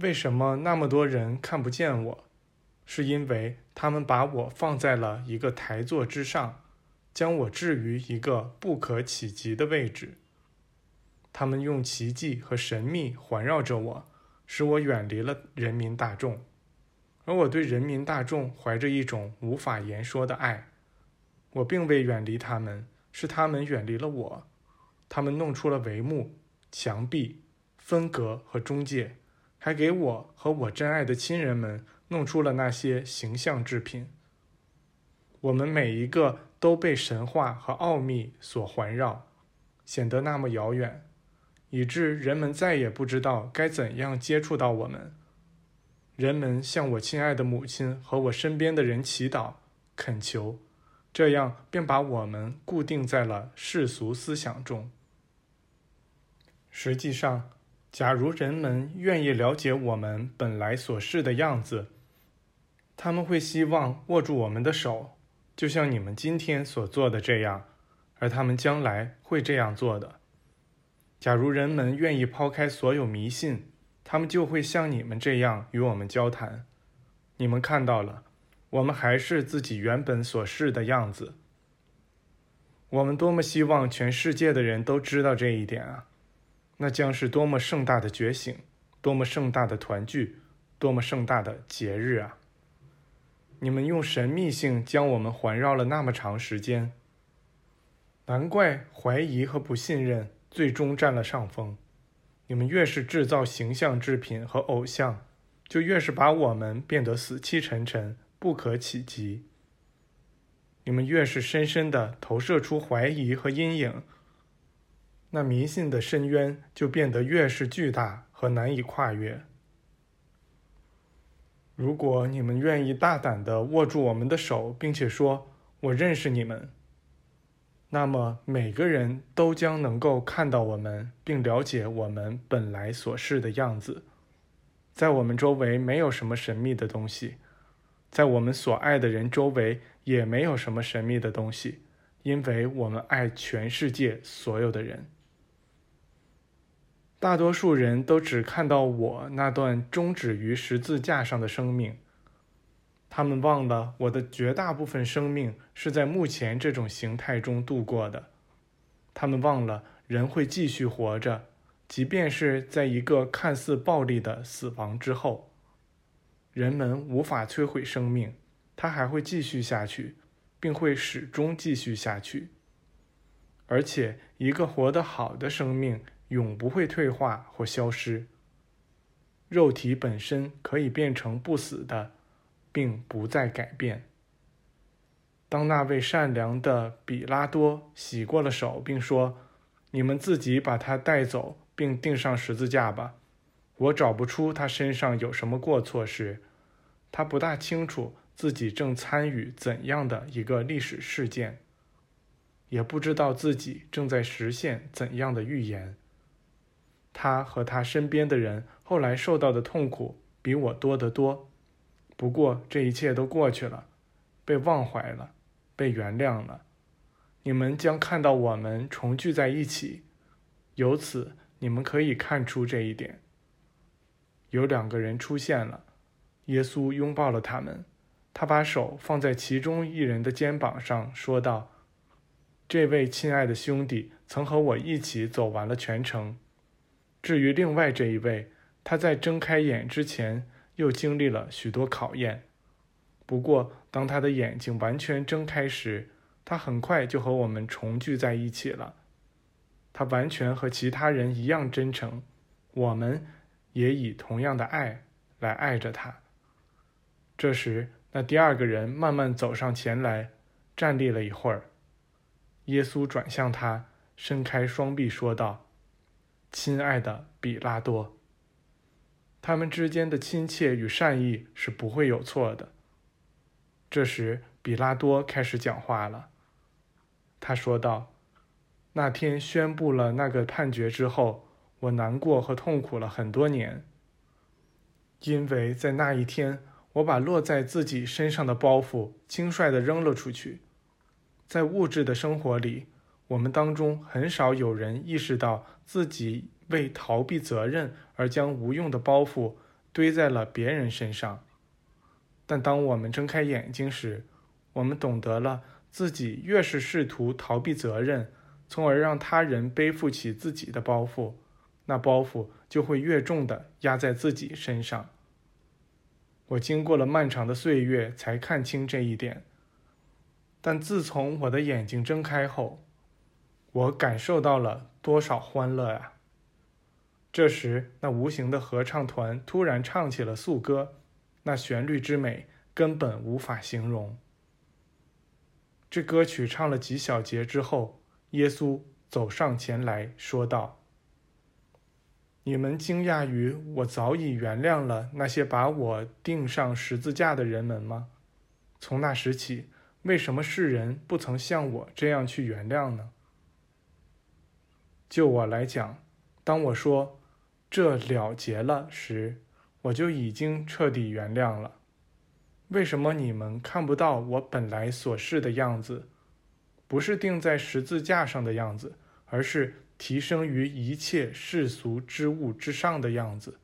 为什么那么多人看不见我？是因为他们把我放在了一个台座之上，将我置于一个不可企及的位置。他们用奇迹和神秘环绕着我，使我远离了人民大众，而我对人民大众怀着一种无法言说的爱。我并未远离他们，是他们远离了我。他们弄出了帷幕、墙壁、分隔和中介。还给我和我真爱的亲人们弄出了那些形象制品。我们每一个都被神话和奥秘所环绕，显得那么遥远，以致人们再也不知道该怎样接触到我们。人们向我亲爱的母亲和我身边的人祈祷、恳求，这样便把我们固定在了世俗思想中。实际上。假如人们愿意了解我们本来所示的样子，他们会希望握住我们的手，就像你们今天所做的这样，而他们将来会这样做的。假如人们愿意抛开所有迷信，他们就会像你们这样与我们交谈。你们看到了，我们还是自己原本所示的样子。我们多么希望全世界的人都知道这一点啊！那将是多么盛大的觉醒，多么盛大的团聚，多么盛大的节日啊！你们用神秘性将我们环绕了那么长时间，难怪怀疑和不信任最终占了上风。你们越是制造形象制品和偶像，就越是把我们变得死气沉沉、不可企及。你们越是深深地投射出怀疑和阴影。那迷信的深渊就变得越是巨大和难以跨越。如果你们愿意大胆地握住我们的手，并且说“我认识你们”，那么每个人都将能够看到我们，并了解我们本来所示的样子。在我们周围没有什么神秘的东西，在我们所爱的人周围也没有什么神秘的东西，因为我们爱全世界所有的人。大多数人都只看到我那段终止于十字架上的生命，他们忘了我的绝大部分生命是在目前这种形态中度过的。他们忘了人会继续活着，即便是在一个看似暴力的死亡之后。人们无法摧毁生命，它还会继续下去，并会始终继续下去。而且，一个活得好的生命。永不会退化或消失。肉体本身可以变成不死的，并不再改变。当那位善良的比拉多洗过了手，并说：“你们自己把他带走，并钉上十字架吧。”我找不出他身上有什么过错时，他不大清楚自己正参与怎样的一个历史事件，也不知道自己正在实现怎样的预言。他和他身边的人后来受到的痛苦比我多得多，不过这一切都过去了，被忘怀了，被原谅了。你们将看到我们重聚在一起，由此你们可以看出这一点。有两个人出现了，耶稣拥抱了他们，他把手放在其中一人的肩膀上，说道：“这位亲爱的兄弟曾和我一起走完了全程。”至于另外这一位，他在睁开眼之前又经历了许多考验。不过，当他的眼睛完全睁开时，他很快就和我们重聚在一起了。他完全和其他人一样真诚，我们也以同样的爱来爱着他。这时，那第二个人慢慢走上前来，站立了一会儿。耶稣转向他，伸开双臂说道。亲爱的比拉多，他们之间的亲切与善意是不会有错的。这时，比拉多开始讲话了。他说道：“那天宣布了那个判决之后，我难过和痛苦了很多年，因为在那一天，我把落在自己身上的包袱轻率地扔了出去。在物质的生活里。”我们当中很少有人意识到自己为逃避责任而将无用的包袱堆在了别人身上。但当我们睁开眼睛时，我们懂得了自己越是试图逃避责任，从而让他人背负起自己的包袱，那包袱就会越重的压在自己身上。我经过了漫长的岁月才看清这一点，但自从我的眼睛睁开后，我感受到了多少欢乐啊！这时，那无形的合唱团突然唱起了素歌。那旋律之美根本无法形容。这歌曲唱了几小节之后，耶稣走上前来说道：“你们惊讶于我早已原谅了那些把我钉上十字架的人们吗？从那时起，为什么世人不曾像我这样去原谅呢？就我来讲，当我说这了结了时。”我就已经彻底原谅了。为什么你们看不到我本来所示的样子？不是钉在十字架上的样子，而是提升于一切世俗之物之上的样子。